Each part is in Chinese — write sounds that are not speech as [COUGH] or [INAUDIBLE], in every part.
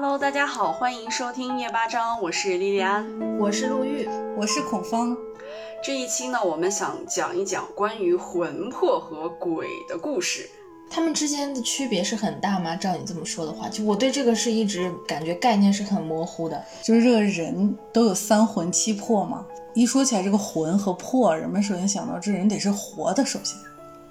Hello，大家好，欢迎收听夜八章，我是莉莉安，我是陆玉，我是孔芳。这一期呢，我们想讲一讲关于魂魄和鬼的故事。他们之间的区别是很大吗？照你这么说的话，就我对这个是一直感觉概念是很模糊的。就是这个人都有三魂七魄嘛，一说起来这个魂和魄，人们首先想到这人得是活的，首先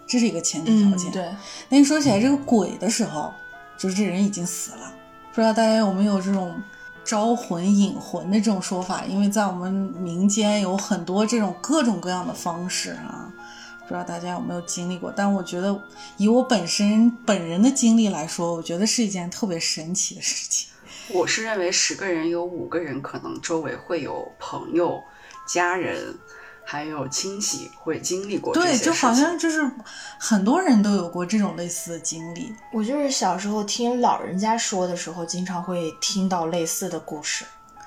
这是一个前提条件。对，那一说起来这个鬼的时候，就是这人已经死了。不知道大家有没有这种招魂引魂的这种说法？因为在我们民间有很多这种各种各样的方式啊。不知道大家有没有经历过，但我觉得以我本身本人的经历来说，我觉得是一件特别神奇的事情。我是认为十个人有五个人可能周围会有朋友、家人，还有亲戚会经历过这些对，就好像就是很多人都有过这种类似的经历。我就是小时候听老人家说的时候，经常会听到类似的故事。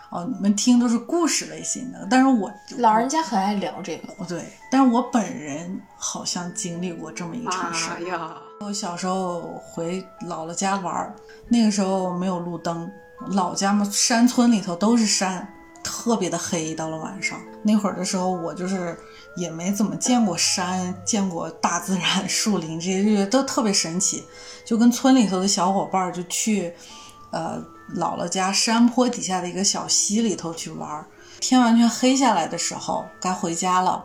哦，你们听都是故事类型的，但是我老人家很爱聊这个。对，但是我本人好像经历过这么一场事哎呀。我小时候回姥姥家玩，那个时候没有路灯，老家嘛，山村里头都是山，特别的黑。到了晚上那会儿的时候，我就是也没怎么见过山，见过大自然、树林这些，就觉得都特别神奇。就跟村里头的小伙伴儿就去，呃。姥姥家山坡底下的一个小溪里头去玩，天完全黑下来的时候，该回家了，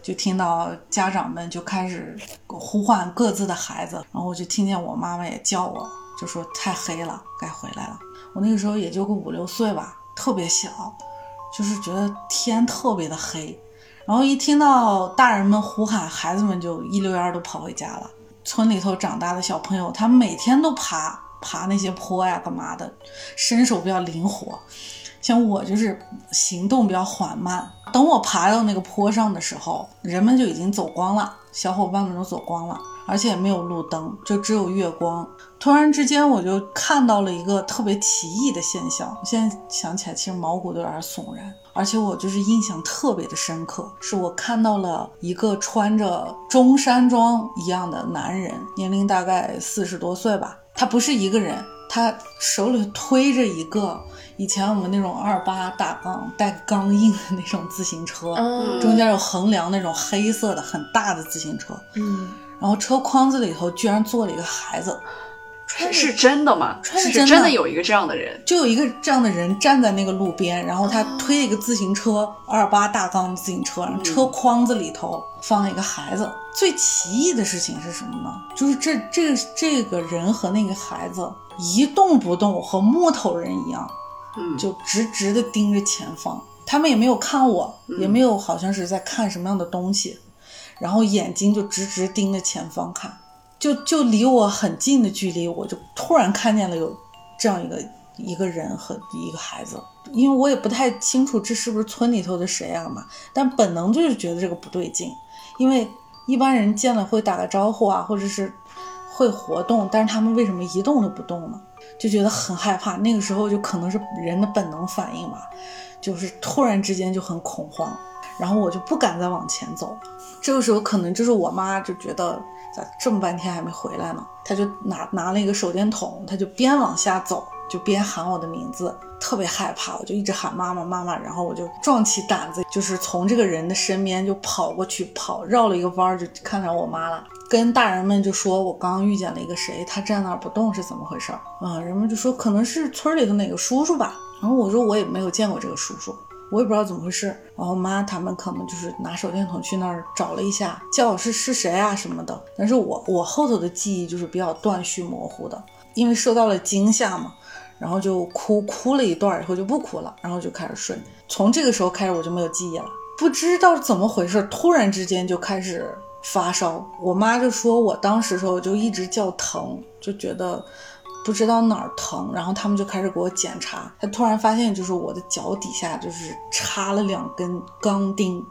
就听到家长们就开始呼唤各自的孩子，然后我就听见我妈妈也叫我，就说太黑了，该回来了。我那个时候也就个五六岁吧，特别小，就是觉得天特别的黑，然后一听到大人们呼喊，孩子们就一溜烟都跑回家了。村里头长大的小朋友，他每天都爬。爬那些坡呀，干嘛的？身手比较灵活，像我就是行动比较缓慢。等我爬到那个坡上的时候，人们就已经走光了，小伙伴们都走光了，而且也没有路灯，就只有月光。突然之间，我就看到了一个特别奇异的现象。现在想起来，其实毛骨都有点悚然，而且我就是印象特别的深刻，是我看到了一个穿着中山装一样的男人，年龄大概四十多岁吧。他不是一个人，他手里推着一个以前我们那种二八大杠带钢印的那种自行车，中间有横梁那种黑色的很大的自行车，嗯，然后车筐子里头居然坐了一个孩子。是是真的吗？是真的有一个这样的人，就有一个这样的人站在那个路边，然后他推一个自行车，二八大杠自行车，然后车筐子里头放了一个孩子。最奇异的事情是什么呢？就是这这这个人和那个孩子一动不动，和木头人一样，嗯，就直直的盯着前方。他们也没有看我，也没有好像是在看什么样的东西，然后眼睛就直直盯着前方看。就就离我很近的距离，我就突然看见了有这样一个一个人和一个孩子，因为我也不太清楚这是不是村里头的谁啊嘛，但本能就是觉得这个不对劲，因为一般人见了会打个招呼啊，或者是会活动，但是他们为什么一动都不动呢？就觉得很害怕。那个时候就可能是人的本能反应吧，就是突然之间就很恐慌，然后我就不敢再往前走了。这个时候可能就是我妈就觉得。咋这么半天还没回来呢？她就拿拿了一个手电筒，她就边往下走，就边喊我的名字，特别害怕，我就一直喊妈妈妈妈，然后我就壮起胆子，就是从这个人的身边就跑过去，跑绕了一个弯儿就看到我妈了，跟大人们就说我刚遇见了一个谁，他站那儿不动是怎么回事？啊，人们就说可能是村里的哪个叔叔吧，然后我说我也没有见过这个叔叔。我也不知道怎么回事，然后妈他们可能就是拿手电筒去那儿找了一下，叫是是谁啊什么的。但是我我后头的记忆就是比较断续模糊的，因为受到了惊吓嘛，然后就哭哭了一段以后就不哭了，然后就开始睡。从这个时候开始我就没有记忆了，不知道怎么回事，突然之间就开始发烧。我妈就说我当时时候就一直叫疼，就觉得。不知道哪儿疼，然后他们就开始给我检查。他突然发现，就是我的脚底下就是插了两根钢钉，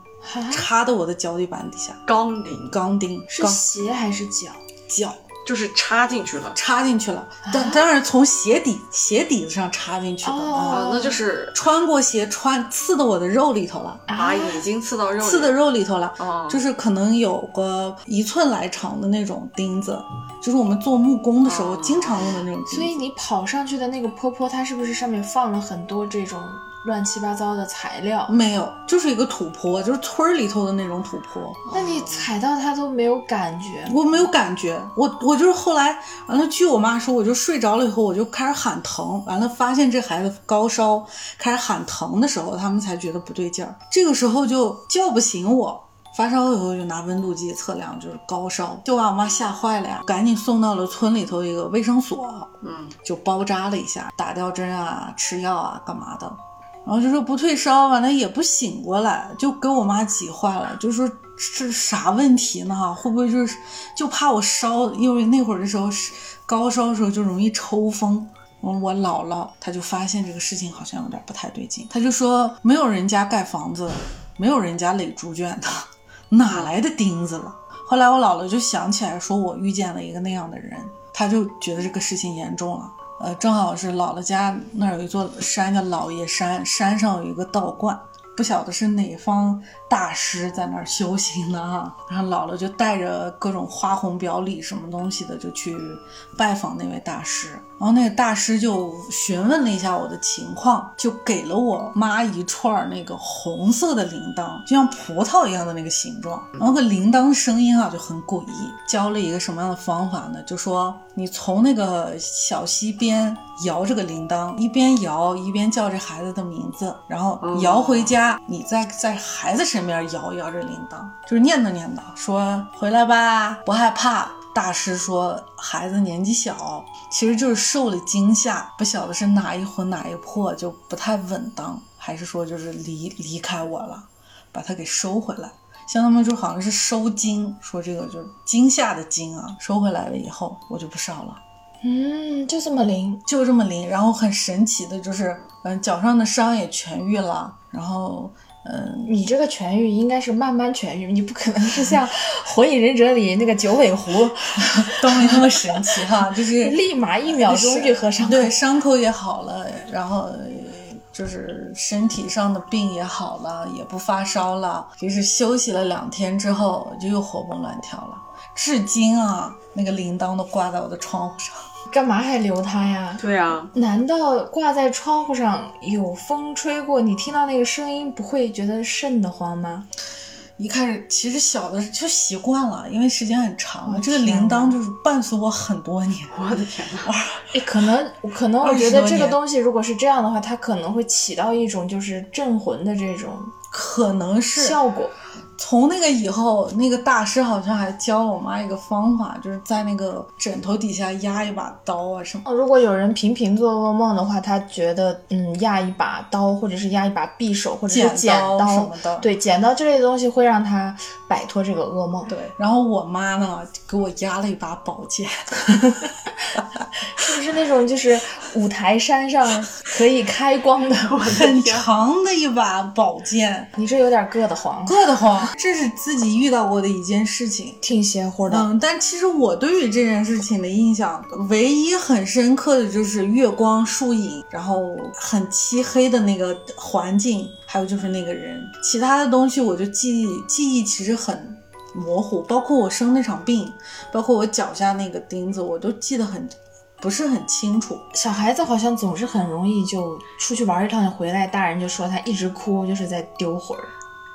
插到我的脚底板底下。钢钉，钢钉是鞋还是脚？脚，就是插进去了。插进去了，但当然从鞋底鞋底子上插进去的，哦啊，那就是穿过鞋穿刺到我的肉里头了，啊，已经刺到肉里，刺的肉里头了，哦，就是可能有个一寸来长的那种钉子，就是我们做木工的时候哦经常用的那种钉子。所以你跑上去的那个坡坡，它是不是上面放了很多这种乱七八糟的材料？没有，就是一个土坡，就是村儿里头的那种土坡。那你踩到它都没有感觉？我没有感觉，我我就是后来完了，据我妈说，我就睡着了以后，我就开始喊疼，完了发现这孩子高烧，开始喊疼的时候，他们才觉得不对劲儿。这个时候就叫不醒我，发烧以后就拿温度计测量，就是高烧，就把我妈吓坏了呀，赶紧送到了村里头一个卫生所，嗯，就包扎了一下，打吊针啊，吃药啊，干嘛的。然后就说不退烧，完了也不醒过来，就给我妈急坏了，就说这啥问题呢？会不会就是就怕我烧？因为那会儿的时候是高烧的时候就容易抽风。我姥姥她就发现这个事情好像有点不太对劲，她就说没有人家盖房子，没有人家垒猪圈的，哪来的钉子了？后来我姥姥就想起来，说我遇见了一个那样的人，她就觉得这个事情严重了。呃，正好是姥姥家那儿有一座山叫老爷山，山上有一个道观，不晓得是哪方大师在那儿修行呢哈。然后姥姥就带着各种花红表里什么东西的，就去拜访那位大师。然后那个大师就询问了一下我的情况，就给了我妈一串儿那个红色的铃铛，就像葡萄一样的那个形状。然后个铃铛声音啊就很诡异，教了一个什么样的方法呢？就说你从那个小溪边摇这个铃铛，一边摇一边叫这孩子的名字，然后摇回家，你再在孩子身边摇一摇这铃铛，就是念叨念叨，说回来吧，不害怕。大师说，孩子年纪小，其实就是受了惊吓，不晓得是哪一魂哪一魄，就不太稳当，还是说就是离离开我了，把他给收回来。像他们就好像是收惊，说这个就是惊吓的惊啊，收回来了以后，我就不烧了，嗯，就这么灵。就这么灵。然后很神奇的就是，嗯，脚上的伤也痊愈了，然后。嗯，你这个痊愈应该是慢慢痊愈，你不可能是像 [LAUGHS]《火影忍者》里那个九尾狐，都没那么神奇哈，[LAUGHS] 就是立马一秒钟愈合伤口。[LAUGHS] 对，伤口也好了，然后就是身体上的病也好了，也不发烧了。就是休息了两天之后，就又活蹦乱跳了。至今啊，那个铃铛都挂在我的窗户上。干嘛还留它呀？对啊，难道挂在窗户上有风吹过，你听到那个声音不会觉得瘆得慌吗？一开始其实小的就习惯了，因为时间很长了，哦这个铃铛就是伴随我很多年。[LAUGHS] 我的天呐！哎，可能可能我觉得这个东西如果是这样的话，它可能会起到一种就是镇魂的这种可能是效果。从那个以后，那个大师好像还教了我妈一个方法，就是在那个枕头底下压一把刀啊什么。如果有人频频做噩梦的话，他觉得嗯压一把刀，或者是压一把匕首，或者是剪剪刀什么的对剪刀这类的东西会让他摆脱这个噩梦。对，然后我妈呢给我压了一把宝剑，[LAUGHS] 是不是那种就是五台山上可以开光的？很长的一把宝剑，你这有点硌得慌，硌得慌。这是自己遇到过的一件事情。挺邪乎的。嗯，但其实我对于这件事情的印象，唯一很深刻的就是月光、树影，然后很漆黑的那个环境，还有就是那个人。其他的东西我就记忆记忆其实很模糊，包括我生那场病，包括我脚下那个钉子，我都记得很不是很清楚。小孩子好像总是很容易就出去玩一趟回来，大人就说他一直哭，就是在丢魂儿。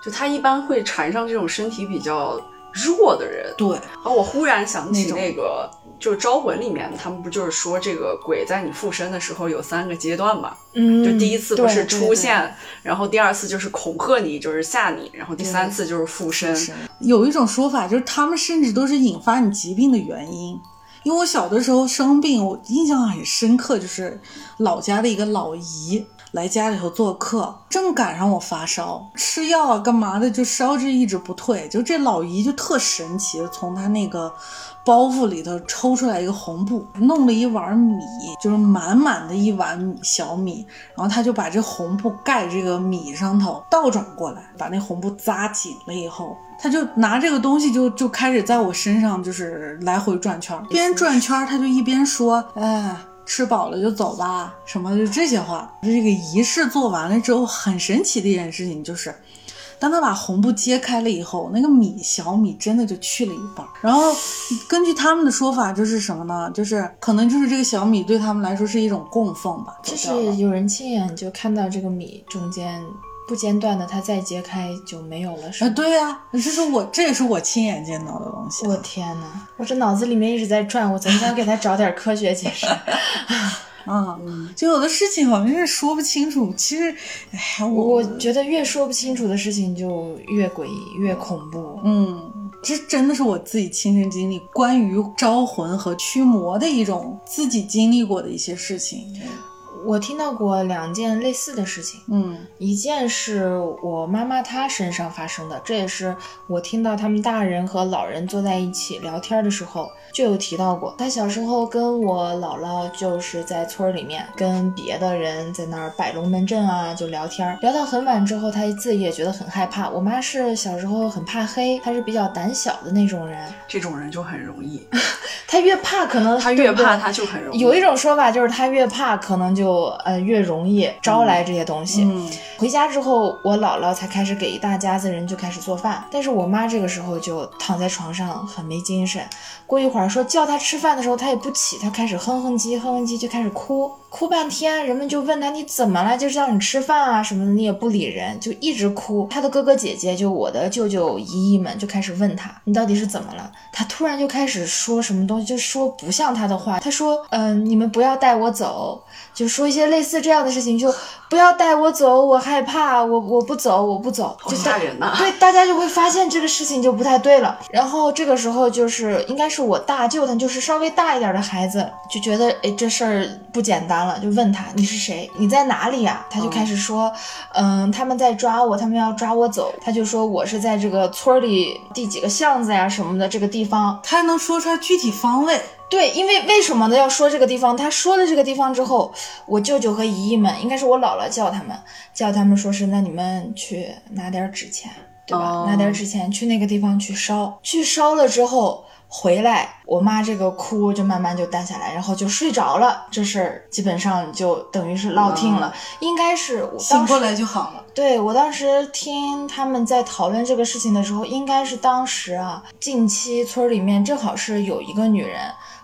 就他一般会缠上这种身体比较弱的人。对，啊，我忽然想起那个，就是《招魂》里面，他们不就是说这个鬼在你附身的时候有三个阶段嘛？嗯就第一次不是对对出现，然后第二次就是恐吓你，就是吓你，然后第三次就是附身。有一种说法就是他们甚至都是引发你疾病的原因。因为我小的时候生病，我印象很深刻，就是老家的一个老姨，来家里头做客，正赶上我发烧，吃药啊干嘛的，就烧着一直不退。就这老姨就特神奇，从她那个包袱里头抽出来一个红布，弄了一碗米，就是满满的一碗小米，然后她就把这红布盖这个米上头，倒转过来，把那红布扎紧了以后。他就拿这个东西就就开始在我身上就是来回转圈儿，边转圈儿他就一边说：“哎，吃饱了就走吧，什么就这些话。”这个仪式做完了之后，很神奇的一件事情就是，当他把红布揭开了以后，那个米小米真的就去了一半儿。然后根据他们的说法，就是什么呢？就是可能就是这个小米对他们来说是一种供奉吧。就是有人亲眼就看到这个米中间不间断的，它再揭开就没有了，是啊，对呀、这是我这也是我亲眼见到的东西。我天呐，我这脑子里面一直在转，我总想给他找点科学解释。啊，[LAUGHS] 就有的事情好像是说不清楚。其实，哎，我我觉得越说不清楚的事情就越诡异、越恐怖。嗯，这真的是我自己亲身经历，关于招魂和驱魔的一种自己经历过的一些事情。我听到过两件类似的事情，嗯。一件是我妈妈她身上发生的，这也是我听到他们大人和老人坐在一起聊天的时候就有提到过。他小时候跟我姥姥就是在村儿里面跟别的人在那儿摆龙门阵啊，就聊天儿，聊到很晚之后，他自己也觉得很害怕。我妈是小时候很怕黑，她是比较胆小的那种人，这种人就很容易，[LAUGHS] 她越怕可能他越怕他就很容易。有一种说法就是他越怕，可能就呃越容易招来这些东西。嗯回家之后，我姥姥才开始给一大家子人就开始做饭，但是我妈这个时候就躺在床上很没精神。过一会儿说叫他吃饭的时候，他也不起，他开始哼哼唧哼哼唧就开始哭，哭半天，人们就问他你怎么了，就是叫你吃饭啊什么的，你也不理人，就一直哭。他的哥哥姐姐就我的舅舅姨姨们就开始问他你到底是怎么了，他突然就开始说什么东西，就说不像他的话，他说嗯、你们不要带我走。就说一些类似这样的事情，就不要带我走，我害怕，我我不走，我不走，好就吓人呐、对，大家就会发现这个事情就不太对了。然后这个时候就是应该是我大舅他就是稍微大一点的孩子，就觉得哎这事儿不简单了，就问他你是谁，你在哪里呀、他就开始说，嗯，他们在抓我，他们要抓我走。他就说我是在这个村儿里第几个巷子呀什么的这个地方，他还能说出来具体方位。对，因为为什么呢？要说这个地方，他说了这个地方之后，我舅舅和姨姨们，应该是我姥姥叫他们，叫他们说是，那你们去拿点纸钱，对吧？哦拿点纸钱去那个地方去烧，去烧了之后回来，我妈这个哭就慢慢就淡下来，然后就睡着了，这事儿基本上就等于是落听了。应该是我醒过来就好了。对我当时听他们在讨论这个事情的时候，应该是当时啊，近期村里面正好是有一个女人，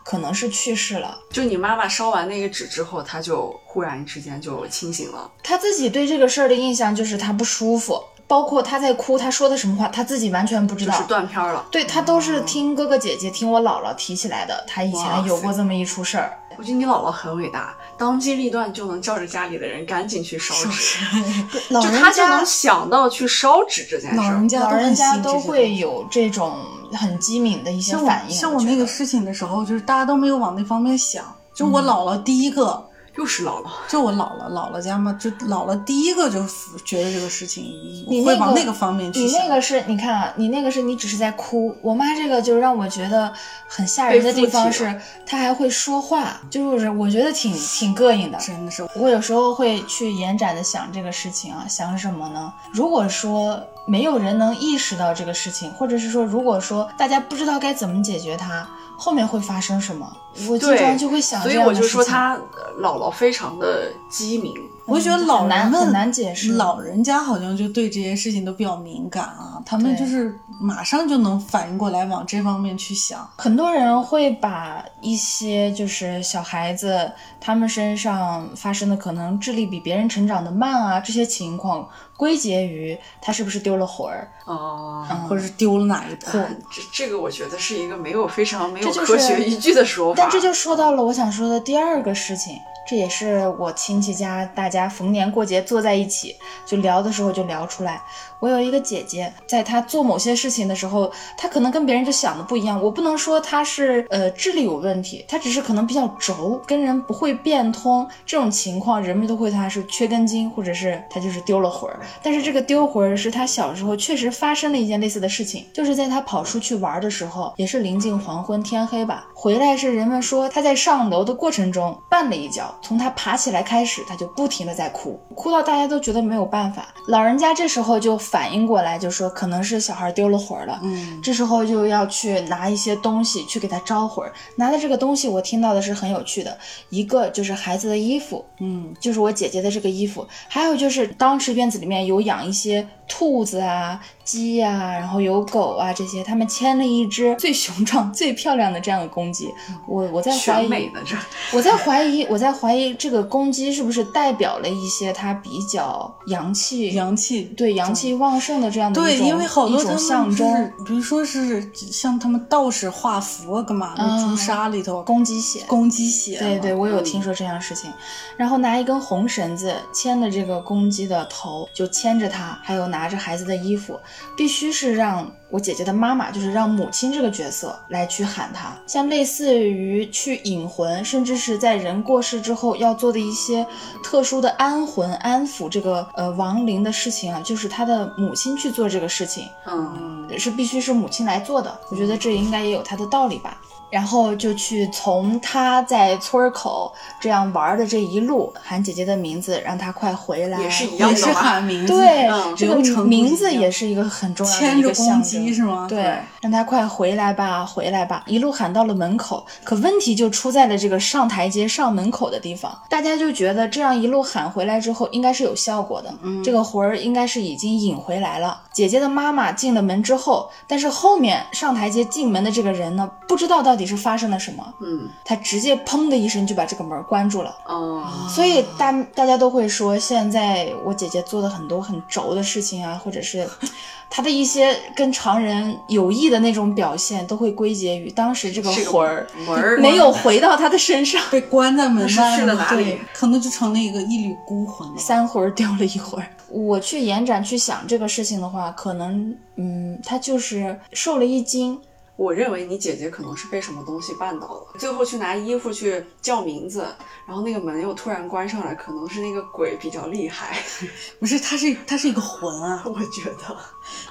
可能是去世了。就你妈妈烧完那个纸之后，她就忽然之间就清醒了。她自己对这个事儿的印象就是她不舒服，包括她在哭，她说的什么话，她自己完全不知道。就是断片儿了。对她都是听哥哥姐姐、听我姥姥提起来的，她以前有过这么一出事儿。我觉得你姥姥很伟大，当机立断就能叫着家里的人赶紧去烧纸，[LAUGHS] 老人就她就能想到去烧纸这件事儿老人。家老都会有这种很机敏的一些反应。我像我那个事情的时候，就是大家都没有往那方面想。就我姥姥第一个，又是姥姥，就我姥姥姥姥家嘛，就姥姥第一个就觉得这个事情你会往那个方面去想你想。那个是，你看啊，你那个是你只是在哭。我妈这个就是让我觉得很吓人的地方是，她还会说话，就是我觉得挺挺膈应的。真的是我有时候会去延展的想这个事情啊，想什么呢？如果说没有人能意识到这个事情，或者是说，如果说大家不知道该怎么解决它，后面会发生什么？我经常就会想所这以我就说样的事情。她呃姥姥非常的机敏。我觉得老人们很难很难解释老人家好像就对这些事情都比较敏感啊，他们就是马上就能反应过来往这方面去想。很多人会把一些就是小孩子他们身上发生的可能智力比别人成长的慢啊这些情况归结于他是不是丢了魂儿。哦，或者是丢了哪一魄。这这个我觉得是一个没有非常没有科学依据的说法。但这就说到了我想说的第二个事情，这也是我亲戚家大家家逢年过节坐在一起就聊的时候就聊出来。我有一个姐姐，在她做某些事情的时候，她可能跟别人就想的不一样。我不能说她是呃智力有问题，她只是可能比较轴，跟人不会变通。这种情况，人们都会她是缺根筋，或者是她就是丢了魂儿。但是这个丢魂儿是她小时候确实发生了一件类似的事情，就是在她跑出去玩的时候，也是临近黄昏天黑吧，回来是人们说她在上楼的过程中绊了一跤，从她爬起来开始，她就不停的在哭，哭到大家都觉得没有办法。老人家这时候就反应过来，就说可能是小孩丢了魂儿了。嗯，这时候就要去拿一些东西去给他招魂儿。拿的这个东西，我听到的是很有趣的，一个就是孩子的衣服，嗯，就是我姐姐的这个衣服，还有就是当时院子里面有养一些兔子啊、鸡呀、然后有狗啊这些，他们牵了一只最雄壮、最漂亮的这样的公鸡。我我在怀疑 [LAUGHS] 我在怀疑，我在怀疑这个公鸡是不是代表了一些它比较阳气、阳气。对阳气旺盛的这样的对，一种因为好多种象征。是，比如说是像他们道士画符啊，干嘛的？啊朱砂里头公鸡血，公鸡血。对对，我有嗯听说这样的事情。然后拿一根红绳子牵着这个公鸡的头，就牵着它，还有拿着孩子的衣服，必须是让我姐姐的妈妈，就是让母亲这个角色来去喊她。像类似于去引魂，甚至是在人过世之后要做的一些特殊的安魂、安抚这个呃亡灵的事情啊，就是他的母亲去做这个事情。嗯，是必须是母亲来做的，我觉得这应该也有它的道理吧。然后就去从他在村儿口这样玩的这一路喊姐姐的名字，让她快回来。也是一样也是的喊名字，对，嗯这个名字也是一个很重要的一个象公征是吗？对，让他快回来吧，回来吧，一路喊到了门口。可问题就出在了这个上台阶、上门口的地方。大家就觉得这样一路喊回来之后，应该是有效果的，这个魂儿应该是已经引回来了。姐姐的妈妈进了门之后，但是后面上台阶进门的这个人呢，不知道到底是发生了什么，嗯，他直接砰的一声就把这个门关住了。哦，所以大大家都会说，现在我姐姐做的很多很轴的事情啊，或者是 [LAUGHS] 她的一些跟常人有异的那种表现，都会归结于当时这个这个魂儿门儿没有回到她的身上，被关在门是外去了对，可能就成了一个一缕孤魂了。三魂儿丢了一魂儿。我去延展去想这个事情的话，可能嗯，他就是受了一惊。我认为你姐姐可能是被什么东西绊倒了，最后去拿衣服去叫名字，然后那个门又突然关上来，可能是那个鬼比较厉害，[LAUGHS] 不是，它是它是一个魂啊，[LAUGHS] 我觉得。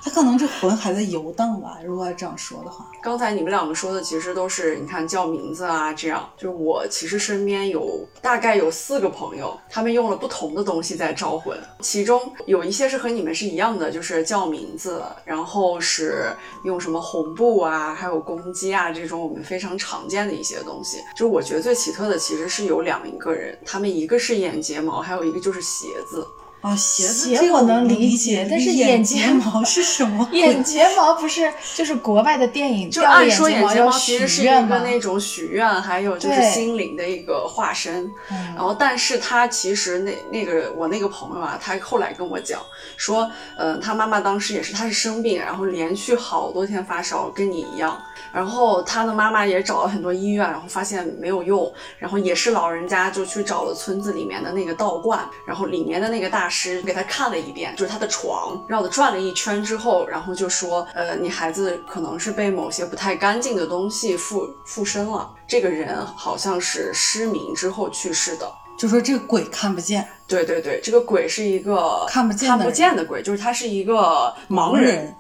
它可能这魂还在游荡吧。如果要这样说的话，刚才你们两个说的其实都是，你看叫名字啊，这样。就是我其实身边有大概有四个朋友，他们用了不同的东西在招魂，其中有一些是和你们是一样的，就是叫名字，然后是用什么红布啊，还有公鸡啊这种我们非常常见的一些东西。就是我觉得最奇特的其实是有两一个人，他们一个是眼睫毛，还有一个就是鞋子。啊，鞋子鞋这个我能理理解但是眼眼睫毛是什么？[LAUGHS] 眼睫毛不是就是国外的电影就按说眼睫睫毛其实是一？个那种许愿，还有就是心灵的一个化身。嗯然后，但是他其实那那个我那个朋友啊，他后来跟我讲说，呃，他妈妈当时也是，他是生病，然后连续好多天发烧，跟你一样。然后他的妈妈也找了很多医院，然后发现没有用，然后也是老人家就去找了村子里面的那个道观，然后里面的那个大师给他看了一遍，就是他的床绕着转了一圈之后，然后就说，呃，你孩子可能是被某些不太干净的东西附附身了，这个人好像是失明之后去世的。就说这个鬼看不见，对对对，这个鬼是一个看不见的看不见的鬼，就是他是一个盲人，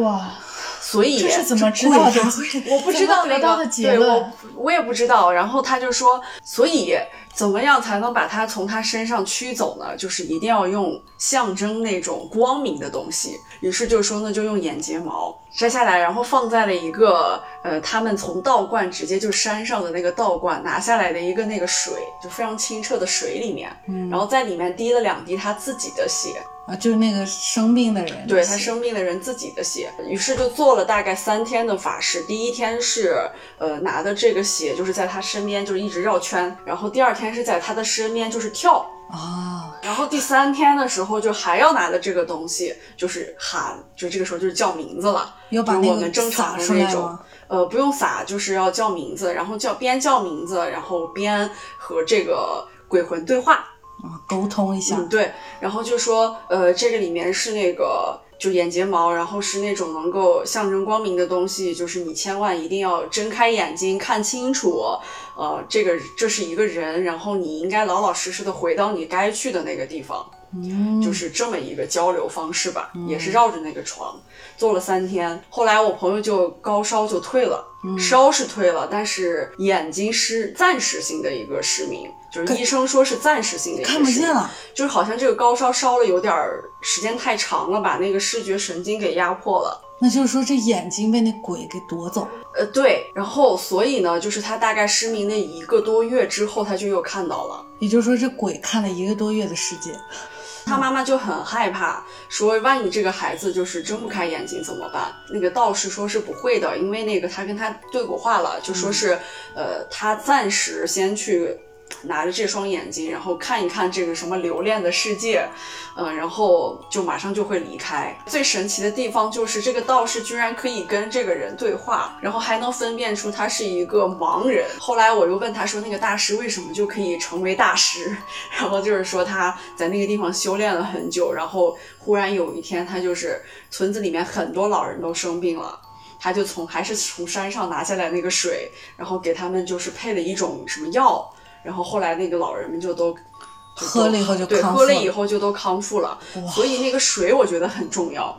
哇，所以这是怎么知道的？我不知道得到的结对论我我也不知道。然后他就说，所以怎么样才能把他从他身上驱走呢？就是一定要用象征那种光明的东西。于是就说呢，就用眼睫毛摘下来，然后放在了一个呃，他们从道观直接就山上的那个道观拿下来的一个那个水，就非常清澈的水里面，嗯然后在里面滴了两滴他自己的血。啊，就是那个生病的人，对他生病的人自己的血，于是就做了大概三天的法事。第一天是呃拿的这个血，就是在他身边就是一直绕圈，然后第二天是在他的身边就是跳，啊，然后第三天的时候就还要拿的这个东西，就是喊，就这个时候就是叫名字了，就是要把那个我们正常的那种呃，不用撒，就是要叫名字，然后叫边叫名字，然后边和这个鬼魂对话。啊，沟通一下，嗯，对，然后就说，呃，这个里面是那个就眼睫毛，然后是那种能够象征光明的东西，就是你千万一定要睁开眼睛看清楚，呃，这个这是一个人，然后你应该老老实实的回到你该去的那个地方。嗯，就是这么一个交流方式吧，也是绕着那个床做了三天。后来我朋友就高烧就退了，嗯烧是退了，但是眼睛是暂时性的一个失明，就是医生说是暂时性的一个看不见了，就是好像这个高烧烧了有点儿时间太长了，把那个视觉神经给压迫了。那就是说这眼睛被那鬼给夺走，呃，对，然后所以呢，就是他大概失明那一个多月之后，他就又看到了。也就是说这鬼看了一个多月的世界，他妈妈就很害怕，说万一这个孩子就是睁不开眼睛怎么办？那个道士说是不会的，因为那个他跟他对过话了，就说是，呃，他暂时先去拿着这双眼睛，然后看一看这个什么留恋的世界，嗯、然后就马上就会离开。最神奇的地方就是这个道士居然可以跟这个人对话，然后还能分辨出他是一个盲人。后来我又问他说，那个大师为什么就可以成为大师？[LAUGHS] 然后就是说他在那个地方修炼了很久，然后忽然有一天，他就是村子里面很多老人都生病了。他就从还是从山上拿下来那个水，然后给他们就是配了一种什么药，然后后来那个老人们就都就都喝了以后就对，康复了喝了以后就都康复了。所以那个水我觉得很重要。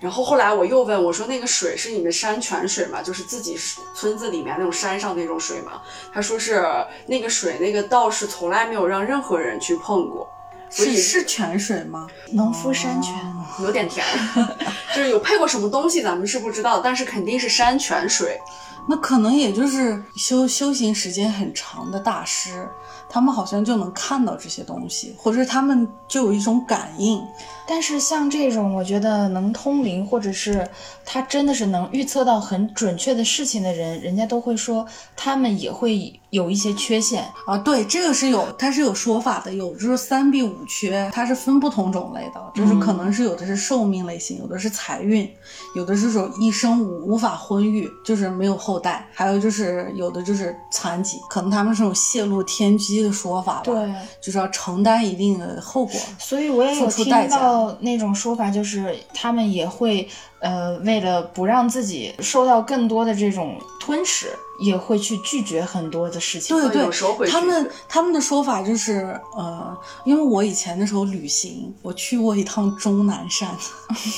然后后来我又问我说：“那个水是你们山泉水吗？就是自己村子里面那种山上那种水吗？”他说是那个水，那个道士从来没有让任何人去碰过，所以是是泉水吗？农夫山泉。有点甜，[LAUGHS] 就是有配过什么东西咱们是不知道，但是肯定是山泉水。那可能也就是修修行时间很长的大师，他们好像就能看到这些东西，或者他们就有一种感应。但是像这种，我觉得能通灵，或者是他真的是能预测到很准确的事情的人，人家都会说他们也会有一些缺陷。啊，对，这个是有，它是有说法的，有就是三弊五缺，它是分不同种类的，就是可能是有的是寿命类型，有的是财运，有的是说一生无无法婚育，就是没有后代，还有就是有的就是残疾，可能他们是有泄露天机的说法吧，对，就是要承担一定的后果。所以我也有听付出代价到那种说法，就是他们也会呃，为了不让自己受到更多的这种吞噬，也会去拒绝很多的事情。对对他们他们的说法就是，呃，因为我以前的时候旅行，我去过一趟终南山，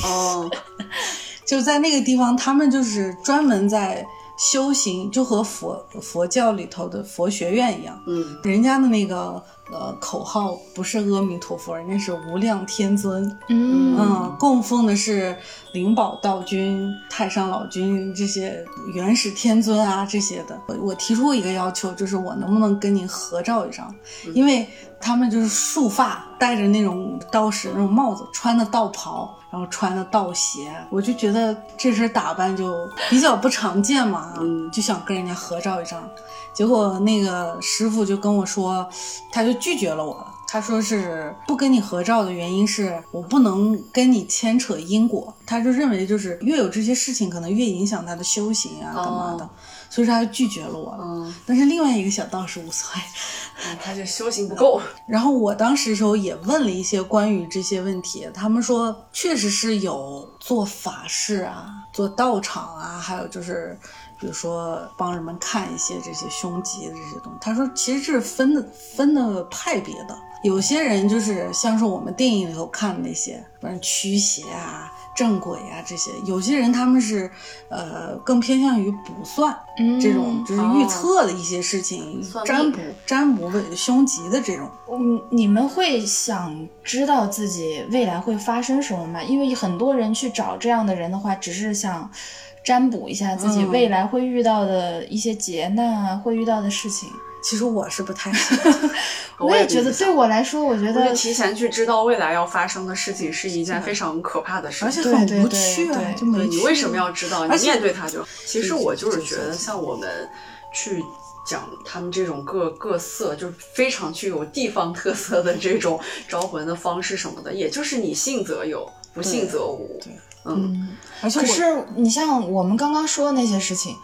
哦，[LAUGHS] 就在那个地方，他们就是专门在修行，就和佛佛教里头的佛学院一样，嗯，人家的那个呃口号不是阿弥陀佛，人家是无量天尊，嗯嗯，供奉的是灵宝道君、太上老君这些元始天尊啊这些的。我我提出一个要求，就是我能不能跟您合照一张？因为他们就是束发，戴着那种道士那种帽子，穿的道袍。然后穿的道鞋，我就觉得这身打扮就比较不常见嘛，嗯就想跟人家合照一张。结果那个师傅就跟我说，他就拒绝了我了。他说是不跟你合照的原因是我不能跟你牵扯因果，他就认为就是越有这些事情，可能越影响他的修行啊，干嘛的，哦所以说他就拒绝了我了。嗯，但是另外一个小道士无所谓。他就修行不够。[LAUGHS] 然后我当时的时候也问了一些关于这些问题，他们说确实是有做法事啊、做道场啊，还有就是比如说帮人们看一些这些凶吉的这些东西。他说其实这是分的分的派别的，有些人就是像是我们电影里头看的那些，反正驱邪啊。正轨啊，这些有些人他们是，呃，更偏向于卜算、嗯这种，就是预哦测的一些事情，算占卜占卜为凶吉的这种。嗯，你们会想知道自己未来会发生什么吗？因为很多人去找这样的人的话，只是想占卜一下自己嗯未来会遇到的一些劫难啊，会遇到的事情。其实我是不太信。[LAUGHS] 我也觉得，对我来说，我觉得就提前去知道未来要发生的事情是一件非常可怕的事情，而且很无趣啊，对就没对你为什么要知道？你面对它就好。其实我就是觉得，像我们去讲他们这种各各色，就是非常具有地方特色的这种招魂的方式什么的，也就是你信则有，不信则无。对，嗯，而且可是你像我们刚刚说的那些事情，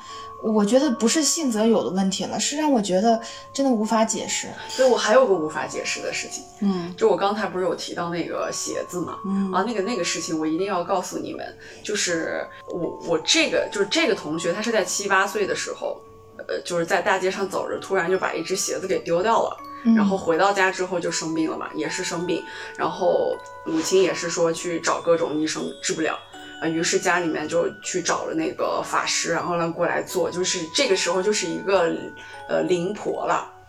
我觉得不是信则有的问题了，是让我觉得真的无法解释。所以我还有个无法解释的事情，嗯就我刚才不是有提到那个鞋子嘛，嗯啊，那个那个事情我一定要告诉你们，就是我我这个就是这个同学，他是在七八岁的时候，呃，就是在大街上走着，突然就把一只鞋子给丢掉了。嗯然后回到家之后就生病了嘛，也是生病，然后母亲也是说去找各种医生治不了，啊，于是家里面就去找了那个法师，然后呢过来做，就是这个时候就是一个呃灵婆了，哦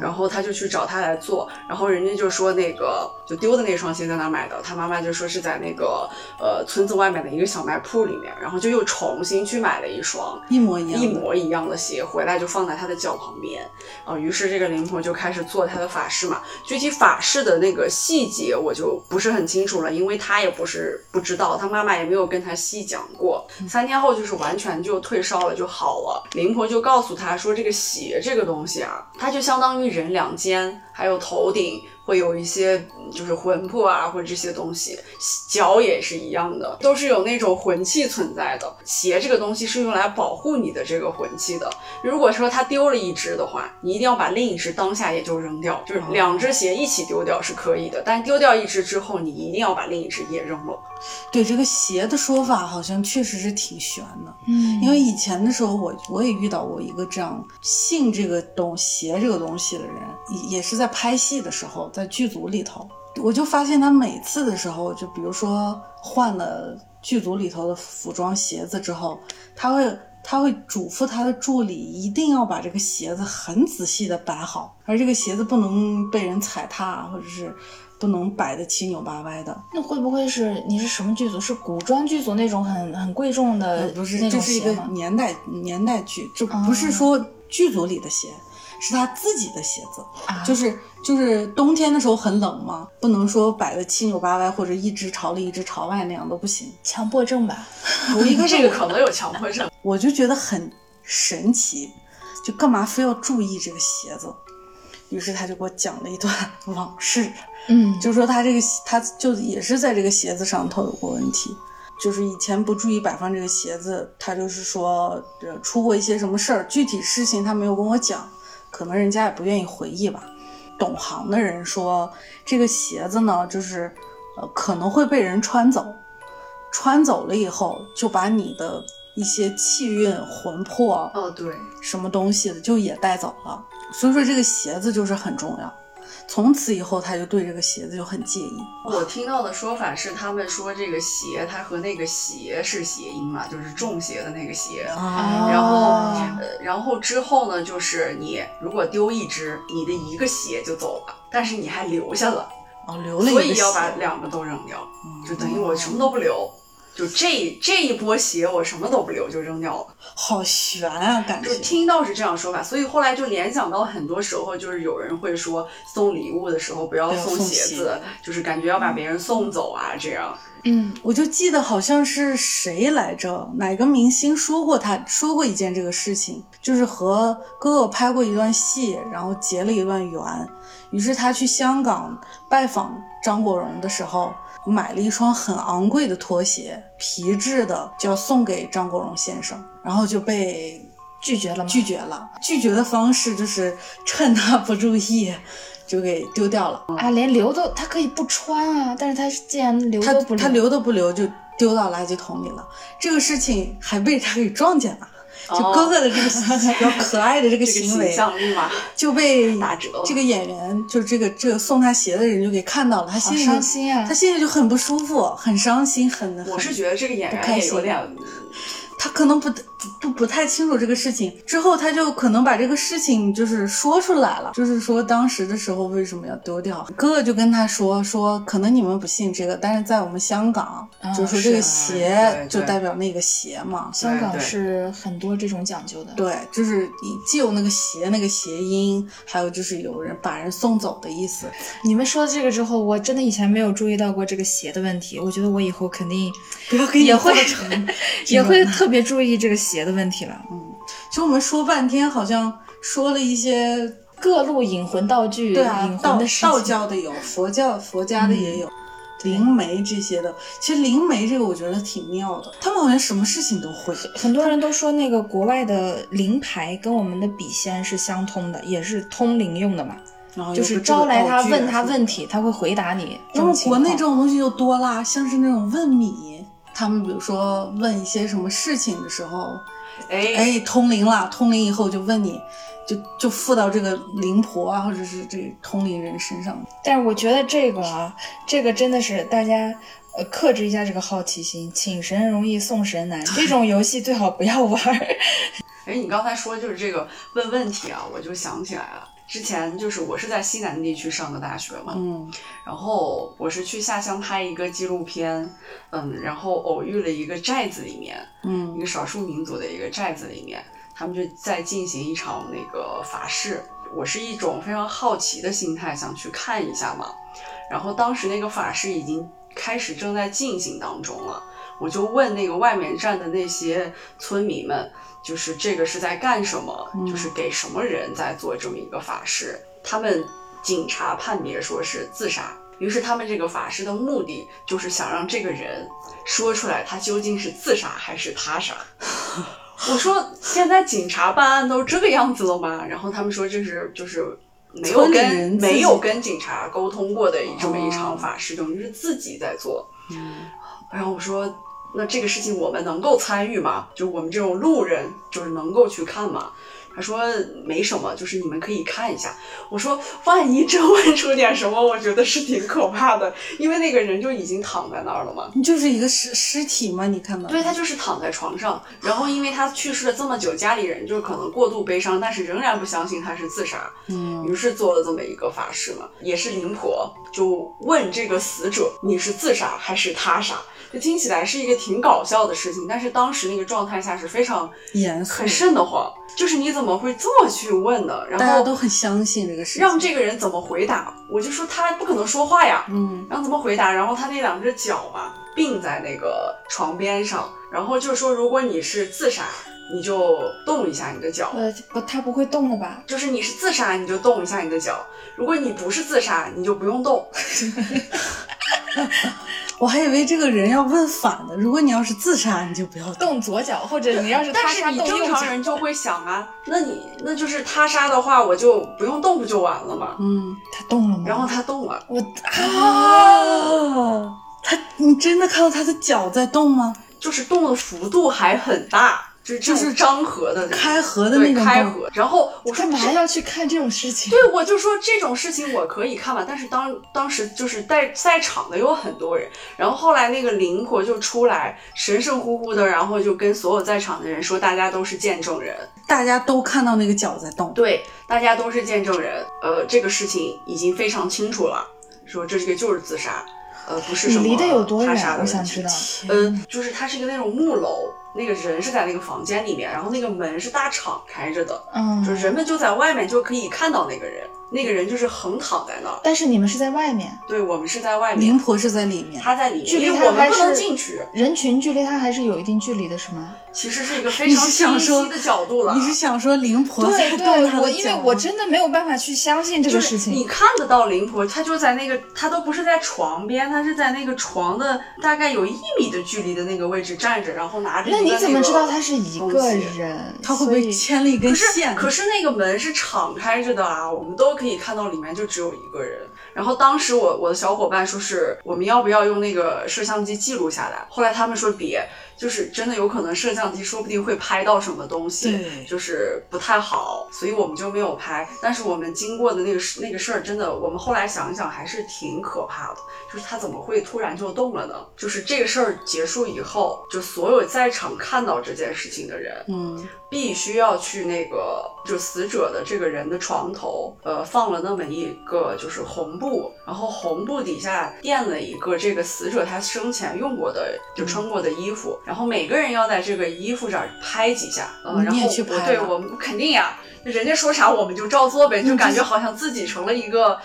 然后他就去找他来做，然后人家就说那个就丢的那双鞋在哪买的，他妈妈就说是在那个呃村子外面的一个小卖铺里面，然后就又重新去买了一双一模一样一模一样的鞋，回来就放在他的脚旁边，啊、于是这个灵婆就开始做他的法事嘛，具体法事的那个细节我就不是很清楚了，因为他也不是不知道，他妈妈也没有跟他细讲过。三天后就是完全就退烧了就好了，灵婆就告诉他说，这个鞋这个东西啊，他就相当于人两间还有头顶。会有一些嗯就是魂魄啊，或者这些东西，脚也是一样的，都是有那种魂气存在的。鞋这个东西是用来保护你的这个魂气的。如果说它丢了一只的话，你一定要把另一只当下也就扔掉，就是两只鞋一起丢掉是可以的，但丢掉一只之后，你一定要把另一只也扔了。对这个鞋的说法，好像确实是挺悬的。嗯因为以前的时候我，我也遇到过一个这样信这个东鞋这个东西的人，也也是在拍戏的时候，在剧组里头，我就发现他每次的时候，就比如说换了剧组里头的服装鞋子之后，他会他会嘱咐他的助理一定要把这个鞋子很仔细的摆好，而这个鞋子不能被人踩踏，或者是不能摆的七扭八歪的。那会不会是你是什么剧组？是古装剧组那种很很贵重的呃，不是，那这是一个？年代年代剧，这不是说剧组里的鞋，是他自己的鞋子，啊就是就是冬天的时候很冷嘛，不能说摆的七扭八歪或者一只朝里一只朝外那样都不行。强迫症吧？我一个 [LAUGHS] 这个可能有强迫症。我就觉得很神奇，就干嘛非要注意这个鞋子？于是他就给我讲了一段往事，嗯，就说他这个他就也是在这个鞋子上头有过问题，就是以前不注意摆放这个鞋子，他就是说呃出过一些什么事儿，具体事情他没有跟我讲，可能人家也不愿意回忆吧。懂行的人说，这个鞋子呢，就是呃可能会被人穿走，穿走了以后就把你的一些气运、魂魄哦，对，什么东西的就也带走了。所以说这个鞋子就是很重要。从此以后，他就对这个鞋子就很介意。我听到的说法是，他们说这个鞋它和那个鞋是谐音嘛，就是中邪的那个邪。啊然后，然后之后呢，就是你如果丢一只，你的一个鞋就走了，但是你还留下了，哦，留了一个所以要把两个都扔掉，就等于我什么都不留，就这这一波鞋我什么都不留就扔掉了。好悬啊，感觉。就听到是这样说法，所以后来就联想到很多时候，就是有人会说送礼物的时候不要送鞋子，就是感觉要把别人送走啊，这样。嗯，我就记得好像是谁来着，哪个明星说过他说过一件这个事情，就是和哥哥拍过一段戏，然后结了一段缘，于是他去香港拜访张国荣的时候，买了一双很昂贵的拖鞋，皮质的，就要送给张国荣先生，然后就被拒绝了吗？拒绝了。拒绝的方式就是趁他不注意，就给丢掉了。啊，连留都他可以不穿啊，但是他既然留他都不他留都不留就丢到垃圾桶里了。这个事情还被他给撞见了，就哦哥哥的这个比较 [LAUGHS] 可爱的这个行为就被打折这个演员就是这个这个送他鞋的人就给看到了，他心里伤心啊他！心里就很不舒服，很伤心，很我是觉得这个演员也有点，他可能不不不太清楚这个事情，之后他就可能把这个事情就是说出来了，就是说当时的时候为什么要丢掉。哥哥就跟他说说，可能你们不信这个，但是在我们香港，啊就说这个鞋就代表那个鞋嘛。香港是很多这种讲究的。对，就是既有那个鞋那个谐音，还有就是有人把人送走的意思。你们说这个之后，我真的以前没有注意到过这个鞋的问题。我觉得我以后肯定也会 [LAUGHS] 也会特别注意这个鞋的问题了。嗯其实我们说半天，好像说了一些，各路引魂道具，对啊引，道魂的事情。道教的有，佛教佛家的也有，灵媒这些的。其实灵媒这个我觉得挺妙的，他们好像什么事情都会。很多人都说那个国外的灵牌跟我们的笔仙是相通的，也是通灵用的嘛，然后就是招来他问他问题，他会回答你。这因为国内这种东西就多啦，像是那种问米，他们比如说问一些什么事情的时候，哎哎，通灵了，通灵以后就问你，就就附到这个灵婆啊，或者是这通灵人身上。但是我觉得这个啊，这个真的是大家呃克制一下这个好奇心，请神容易送神难，这种游戏最好不要玩儿。[LAUGHS] 哎，你刚才说就是这个问问题啊，我就想起来了。之前就是我是在西南地区上的大学嘛，嗯然后我是去下乡拍一个纪录片，嗯，然后偶遇了一个寨子里面，嗯一嗯个少数民族的一个寨子里面，他们就在进行一场那个法事。我是一种非常好奇的心态，想去看一下嘛。然后当时那个法事已经开始正在进行当中了，我就问那个外面站的那些村民们，就是这个是在干什么？就是给什么人在做这么一个法事？他们警察判别说是自杀。于是他们这个法师的目的就是想让这个人说出来，他究竟是自杀还是他杀。[LAUGHS] 我说现在警察办案都这个样子了吗？然后他们说这是就是没有跟没有跟警察沟通过的这么一场哦法事，等于是自己在做。嗯然后我说那这个事情我们能够参与吗？就我们这种路人就是能够去看吗？他说没什么，就是你们可以看一下。我说万一真问出点什么，我觉得是挺可怕的，因为那个人就已经躺在那儿了嘛。你就是一个尸尸体嘛，你看到？对他就是躺在床上，然后因为他去世了这么久，家里人就是可能过度悲伤，但是仍然不相信他是自杀，嗯于是做了这么一个法事嘛，也是灵婆就问这个死者你是自杀还是他杀，就听起来是一个挺搞笑的事情，但是当时那个状态下是非常严肃很，瘆得慌，就是你怎么会这么去问呢？然后大家都很相信这个事情。让这个人怎么回答？我就说他不可能说话呀，嗯然后怎么回答？然后他那两只脚嘛并在那个床边上，然后就说如果你是自杀，你就动一下你的脚，呃，不，他不会动的吧？就是你是自杀你就动一下你的脚，如果你不是自杀你就不用动。我还以为这个人要问反的，如果你要是自杀，你就不要动。左脚，或者你要是他杀是你正动右脚。常人就会想啊，那你那就是他杀的话，我就不用动不就完了吗？嗯他动了吗？然后他动了，我啊，他你真的看到他的脚在动吗？就是动的幅度还很大，就是就是张合的开合的那对种开合。然后我说干嘛要去看这种事情？对，我就说这种事情我可以看吧，但是当当时就是在在场的有很多人，然后后来那个灵婆就出来，神神乎乎的，然后就跟所有在场的人说，大家都是见证人，大家都看到那个脚在动。对，大家都是见证人，呃，这个事情已经非常清楚了，说这个就是自杀，呃，不是什么你离得有多他远我想知道嗯，就是它是一个那种木楼，那个人是在那个房间里面，然后那个门是大敞开着的，嗯，就人们就在外面就可以看到那个人，那个人就是横躺在那儿。但是你们是在外面，对我们是在外面，灵婆是在里面，她在里面，距离我们不能进去。人群距离她还是有一定距离的，是吗？其实是一个非常清晰的角度了。你是想说灵婆在对对我因为我真的没有办法去相信这个就是事情。你看得到灵婆，她就在那个，她都不是在床边，她是在那个床的大概有一米的距离的那个位置站着，然后拿着你怎么知道他是一个人？他会不会牵了一根线？可是那个门是敞开着的啊，我们都可以看到里面就只有一个人。然后当时我我的小伙伴说是我们要不要用那个摄像机记录下来，后来他们说别，就是真的有可能摄像机说不定会拍到什么东西，就是不太好，所以我们就没有拍。但是我们经过的那个事那个事儿，真的，我们后来想一想还是挺可怕的。就是他怎么会突然就动了呢？就是这个事儿结束以后，就所有在场看到这件事情的人，嗯，必须要去那个就死者的这个人的床头，呃，放了那么一个就是红布，然后红布底下垫了一个这个死者他生前用过的就穿过的衣服，然后每个人要在这个衣服这儿拍几下，嗯，然后你也去拍我对我们肯定呀，人家说啥我们就照做呗，就感觉好像自己成了一个。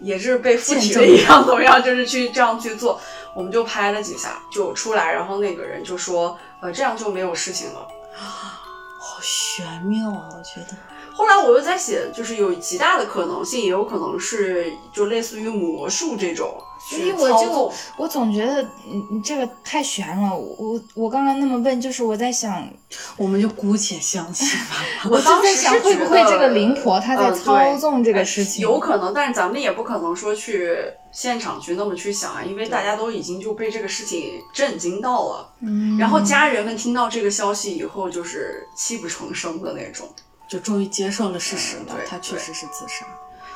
也是被附体了一样，怎么样？就是去这样去做，我们就拍了几下，就出来，然后那个人就说，呃，这样就没有事情了。好玄妙啊，我觉得。后来我又在写，就是有极大的可能性，也有可能是就类似于魔术这种所以我就。我总觉得你你这个太悬了。我我我刚刚那么问，就是我在想，我们就姑且相信吧。[LAUGHS] 我就当在想时是会不会这个灵婆她在操纵这个哎事情？有可能，但是咱们也不可能说去现场去那么去想啊，因为大家都已经就被这个事情震惊到了。嗯，然后家人们听到这个消息以后，就是泣不成声的那种。就终于接受了事实了他确实是自杀。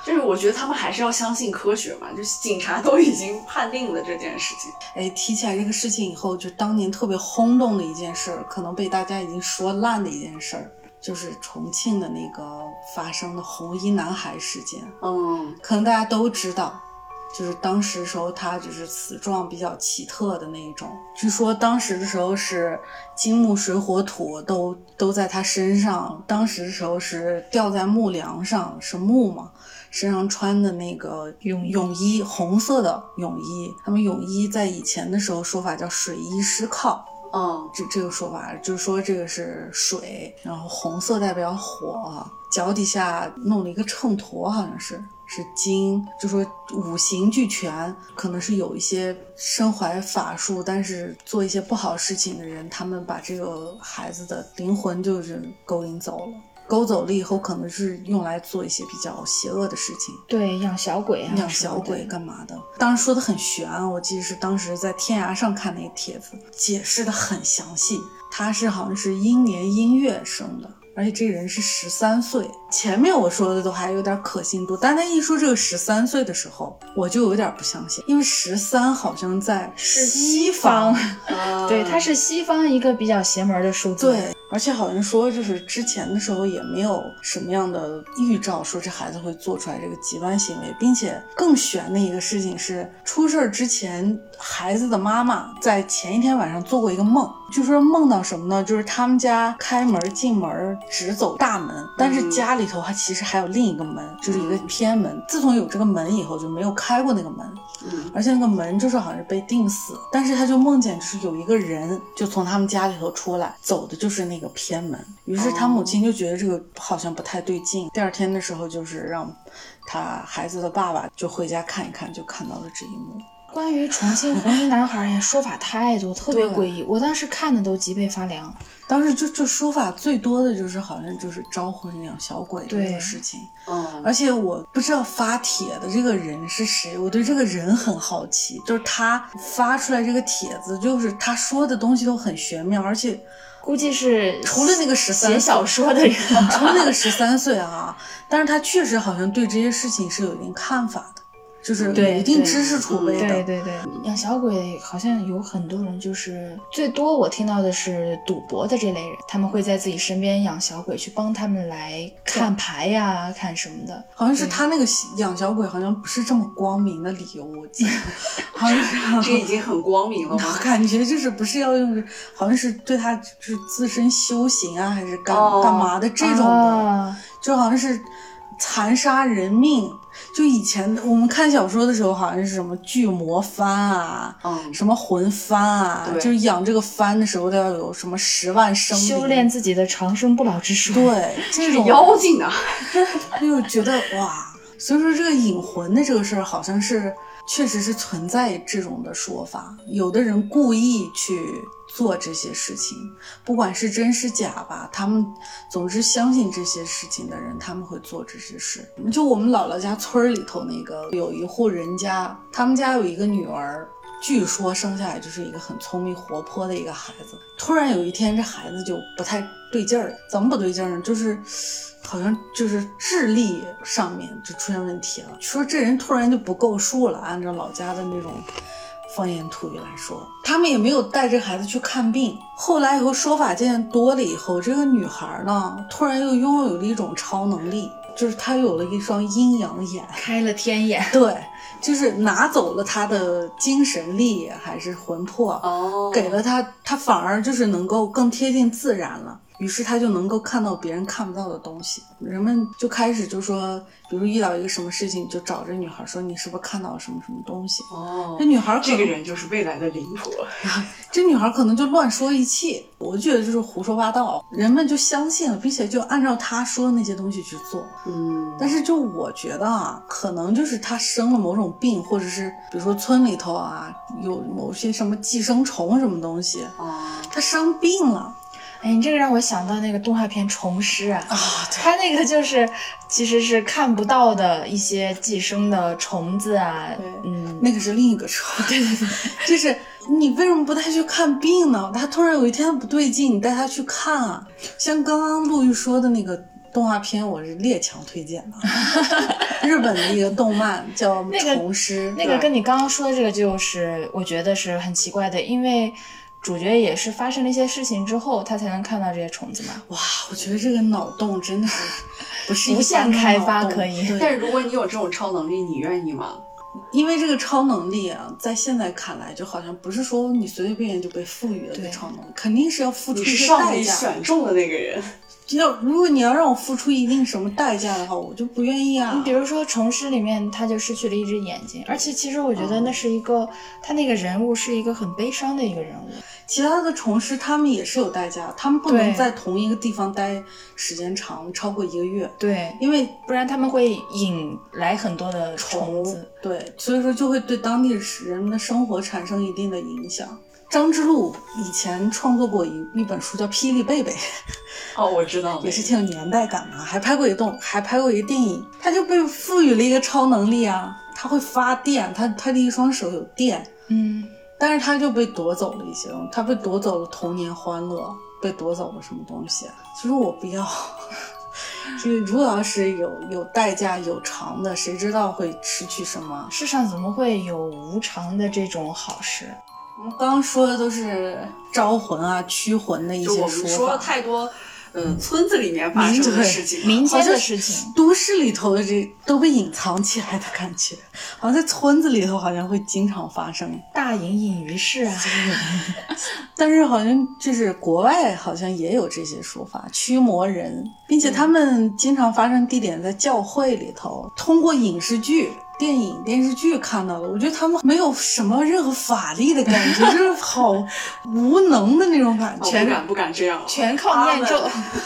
就是我觉得他们还是要相信科学嘛，就是警察都已经判定了这件事情。哎，提起来这个事情以后，就当年特别轰动的一件事儿，可能被大家已经说烂的一件事儿，就是重庆的那个发生的红衣男孩事件。嗯可能大家都知道，就是当时时候他就是死状比较奇特的那一种。据说当时的时候是金木水火土都都在他身上，当时的时候是吊在木梁上，是木嘛，身上穿的那个泳泳衣，红色的泳衣。他们泳衣在以前的时候说法叫水衣湿靠。嗯这这个说法就是说这个是水，然后红色代表火，脚底下弄了一个秤砣，好像是是金，就说五行俱全，可能是有一些身怀法术，但是做一些不好事情的人，他们把这个孩子的灵魂就是勾引走了。勾走了以后，可能是用来做一些比较邪恶的事情。对养小鬼啊，养小鬼干嘛的？当时说的很悬啊，我记得是当时在天涯上看那个帖子，解释的很详细。他是好像是阴年阴月生的，而且这个人是十三岁。前面我说的都还有点可信度，但他一说这个十三岁的时候，我就有点不相信，因为十三好像在是西方，[LAUGHS] 嗯对，它是西方一个比较邪门的数字。对，而且好像说，就是之前的时候也没有什么样的预兆，说这孩子会做出来这个极端行为，并且更悬的一个事情是，出事儿之前，孩子的妈妈在前一天晚上做过一个梦，就说梦到什么呢？就是他们家开门进门只走大门，但是家里头它其实还有另一个门，就是一个偏门。自从有这个门以后，就没有开过那个门。嗯而且那个门就是好像是被钉死，但是他就梦见就是有一个人就从他们家里头出来，走的就是那个偏门。于是他母亲就觉得这个好像不太对劲。第二天的时候，就是让他孩子的爸爸就回家看一看，就看到了这一幕。关于重庆红衣男孩也说法太多，特别诡异，我当时看的都脊背发凉。当时就就说法最多的就是好像就是招魂养小鬼这对个事情。嗯而且我不知道发帖的这个人是谁，我对这个人很好奇。就是他发出来这个帖子，就是他说的东西都很玄妙，而且估计是除了那个十三写小说的人，[LAUGHS] 除了那个十三岁啊，但是他确实好像对这些事情是有一定看法的，就是有一定知识储备的。对对对，养小鬼好像有很多人，就是最多我听到的是赌博的这类人，他们会在自己身边养小鬼，去帮他们来看牌呀、看什么的。好像是他那个养小鬼，好像不是这么光明的理由，我记得，[LAUGHS] 好像是。这已经很光明了吗？我 [LAUGHS] 感觉就是不是要用，好像是对他就是自身修行啊，还是干、哦干嘛的这种的，啊就好像是残杀人命。就以前我们看小说的时候，好像是什么巨魔幡啊，嗯什么魂幡啊，就是养这个幡的时候都要有什么十万生灵修炼自己的长生不老之术。对这种妖精啊！[LAUGHS] 就觉得哇，所以说这个引魂的这个事儿，好像是确实是存在这种的说法。有的人故意去做这些事情，不管是真是假吧，他们总之相信这些事情的人，他们会做这些事。就我们姥姥家村里头那个有一户人家，他们家有一个女儿。据说生下来就是一个很聪明活泼的一个孩子。突然有一天，这孩子就不太对劲儿。怎么不对劲儿呢？就是好像就是智力上面就出现问题了。说这人突然就不够数了，按照老家的那种。方言土语来说，他们也没有带这孩子去看病。后来以后说法渐渐多了以后，这个女孩呢，突然又拥有了一种超能力，就是她有了一双阴阳眼，开了天眼。对，就是拿走了她的精神力还是魂魄，哦，给了她，她反而就是能够更贴近自然了。于是他就能够看到别人看不到的东西，人们就开始就说，比如遇到一个什么事情，就找这女孩说，你是不是看到了什么什么东西？哦，这女孩这个人就是未来的灵婆，[LAUGHS] 这女孩可能就乱说一气，我觉得就是胡说八道，人们就相信了，并且就按照她说的那些东西去做。嗯，但是就我觉得啊，可能就是她生了某种病，或者是比如说村里头啊有某些什么寄生虫什么东西，哦，她生病了。哎，你这个让我想到那个动画片《虫师》啊，啊，它那个就是其实是看不到的一些寄生的虫子啊，对嗯，那个是另一个虫，[LAUGHS] 对对对，就是你为什么不带去看病呢？他突然有一天不对劲，你带他去看啊。像刚刚陆玉说的那个动画片，我是列强推荐的，[LAUGHS] 日本的一个动漫叫那个《虫师》，那个跟你刚刚说的这个就是我觉得是很奇怪的，因为主角也是发生了一些事情之后，他才能看到这些虫子嘛。哇，我觉得这个脑洞真的不是一无限开发可以但是如果你有这种超能力，你愿意吗？因为这个超能力啊，在现在看来，就好像不是说你随随便便就被赋予了这个对超能力，肯定是要付出你一些是上帝代价。选中的那个人，要如果你要让我付出一定什么代价的话，我就不愿意啊。你比如说《虫师》里面，他就失去了一只眼睛，而且其实我觉得那是一个，他那个人物是一个很悲伤的一个人物。其他的虫师他们也是有代价，他们不能在同一个地方待时间长，超过一个月，对，因为不然他们会引来很多的虫子。对，所以说就会对当地人们的生活产生一定的影响。张之路以前创作过一一本书叫《霹雳贝贝》，哦，我知道，也是挺有年代感的，还拍过一动，还拍过一个电影，他就被赋予了一个超能力啊，他会发电，他他的一双手有电，嗯，但是他就被夺走了一些东西，他被夺走了童年欢乐，被夺走了什么东西？其实我不要。[LAUGHS] 这个如果要是有有代价有偿的，谁知道会失去什么？世上怎么会有无常的这种好事？我们刚刚说的都是招魂啊、驱魂的一就些我们说了。太多，呃，村子里面发生的事情，民间的事情，都市里头的这都被隐藏起来的感觉，好像在村子里头好像会经常发生。大隐隐于市啊。[LAUGHS] 但是好像就是国外好像也有这些说法，驱魔人，并且他们经常发生地点在教会里头，通过影视剧。电影、电视剧看到的，我觉得他们没有什么任何法力的感觉，[LAUGHS] 就是好无能的那种感觉。全不敢不敢这样，全靠念咒，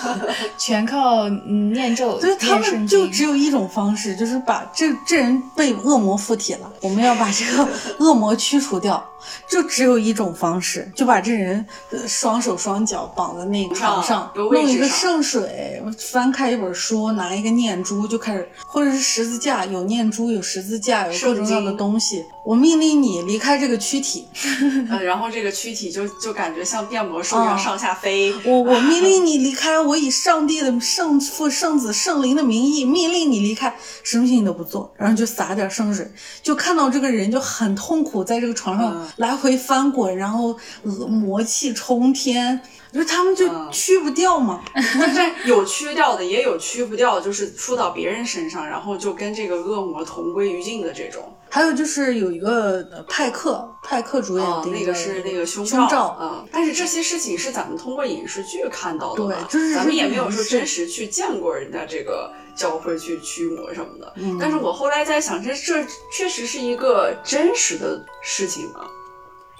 [LAUGHS] 全靠嗯念咒，所以他们就只有一种方式，就是把这这人被恶魔附体了，我们要把这个 [LAUGHS] 恶魔驱除掉，就只有一种方式，就把这人呃双手双脚绑在那个床上，弄一个圣水，翻开一本书，拿一个念珠就开始，或者是十字架，有念珠，有十字架，有各种各样的东西。我命令你离开这个躯体，[LAUGHS] 呃，然后这个躯体就就感觉像变魔术一样哦上下飞，我我命令你离开，我以上帝的圣父、圣子、圣灵的名义命令你离开，什么事情都不做，然后就撒点圣水，就看到这个人就很痛苦，在这个床上嗯来回翻滚，然后恶魔气冲天，就是他们就嗯去不掉嘛。[LAUGHS] 但是有驱掉的，也有驱不掉，就是出到别人身上，然后就跟这个恶魔同归于尽的这种。还有就是有一个呃派克，派克主演哦，的一那个是那个胸胸罩，嗯，但是这些事情是咱们通过影视剧看到的嘛，对就是咱们也没有说真实去见过人家这个教会去驱魔什么的。嗯但是我后来在想，这这确实是一个真实的事情吗？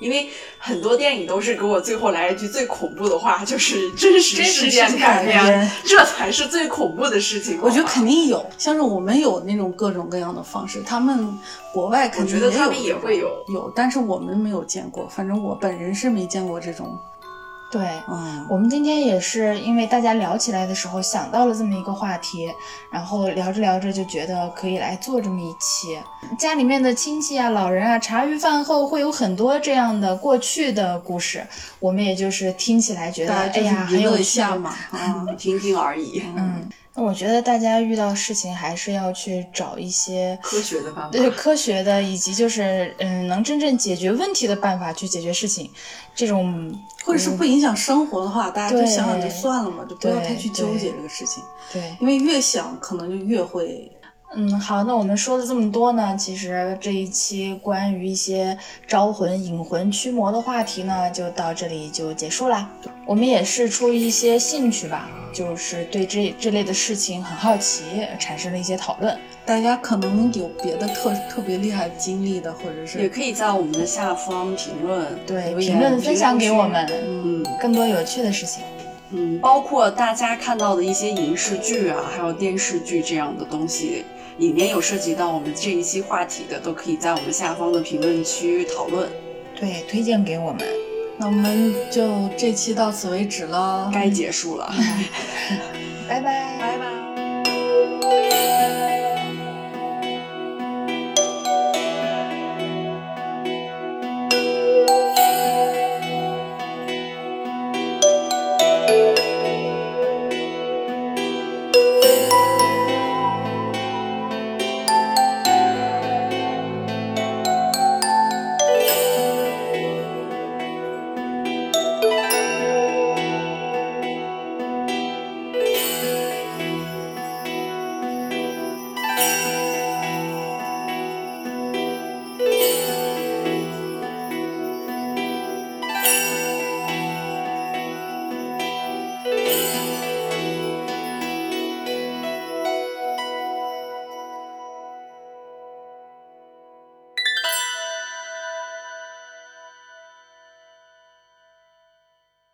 因为很多电影都是给我最后来一句最恐怖的话，就是真实事件改改编编，这才是最恐怖的事情。我觉得肯定有，像是我们有那种各种各样的方式，他们国外肯定我觉得他们也会有有，但是我们没有见过，反正我本人是没见过这种对，嗯，我们今天也是因为大家聊起来的时候想到了这么一个话题，然后聊着聊着就觉得可以来做这么一期。家里面的亲戚啊、老人啊，茶余饭后会有很多这样的过去的故事，我们也就是听起来觉得哎呀很有趣下嘛，啊，听听而已，嗯，那我觉得大家遇到事情还是要去找一些科学的办法。对科学的，以及就是嗯能真正解决问题的办法去解决事情，这种或者是不影响生活的话，大家就想想就算了嘛，就不要太去纠结这个事情，对因为越想可能就越会嗯，好，那我们说了这么多呢，其实这一期关于一些招魂、引魂、驱魔的话题呢，就到这里就结束啦。我们也是出于一些兴趣吧，就是对这这类的事情很好奇，产生了一些讨论。大家可能有别的特特别厉害的经历的，或者是也可以在我们的下方评论，对，评论分享给我们嗯更多有趣的事情。嗯，包括大家看到的一些影视剧啊，还有电视剧这样的东西，里面有涉及到我们这一期话题的，都可以在我们下方的评论区讨论。对，推荐给我们。那我们就这期到此为止了，该结束了，[LAUGHS] 拜拜。拜拜。